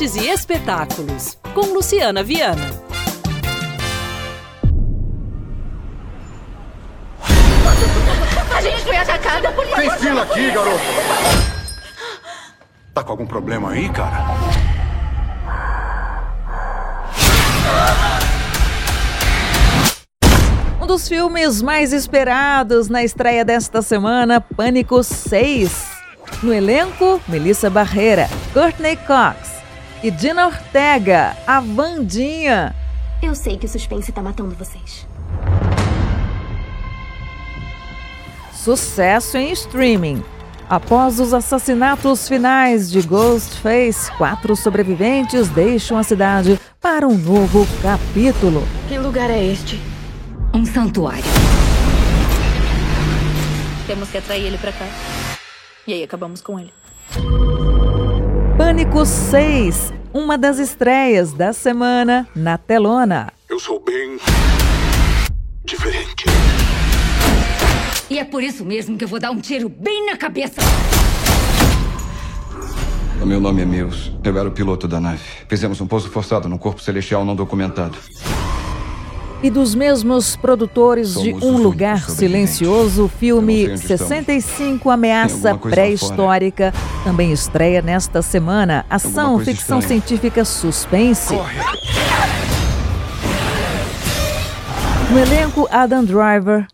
Artes e Espetáculos, com Luciana Viana. A gente foi atacada por Tem fila aqui, garoto! Tá com algum problema aí, cara? Um dos filmes mais esperados na estreia desta semana, Pânico 6. No elenco, Melissa Barreira, Courtney Cox e Dina Ortega, a Vandinha. Eu sei que o suspense tá matando vocês. Sucesso em streaming. Após os assassinatos finais de Ghostface, quatro sobreviventes deixam a cidade para um novo capítulo. Que lugar é este? Um santuário. Temos que atrair ele pra cá. E aí acabamos com ele. Pânico 6, uma das estreias da semana na telona. Eu sou bem. diferente. E é por isso mesmo que eu vou dar um tiro bem na cabeça. O meu nome é Mills. Eu era o piloto da nave. Fizemos um pouso forçado num corpo celestial não documentado. E dos mesmos produtores de Somos Um os Lugar. Silencioso, o filme não sei onde 65 Tem Ameaça Pré-Histórica também estreia nesta semana. Ação, ficção estranha. científica, suspense. No elenco, Adam Driver,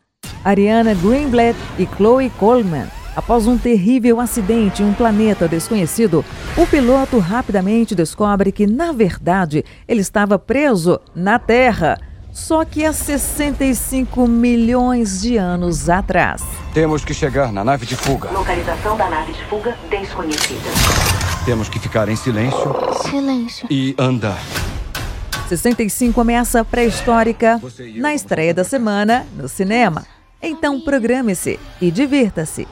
Ariana Greenblatt e Chloe Coleman. Após um terrível acidente em um planeta desconhecido, o piloto rapidamente descobre que, na verdade, ele estava preso na Terra, só que há 65 milhões de anos atrás. Temos que chegar na nave de fuga. Localização da nave de fuga desconhecida. Temos que ficar em silêncio Silêncio. e andar. 65 Ameaça Pré-Histórica na estreia da semana no cinema. Então programe-se e divirta-se.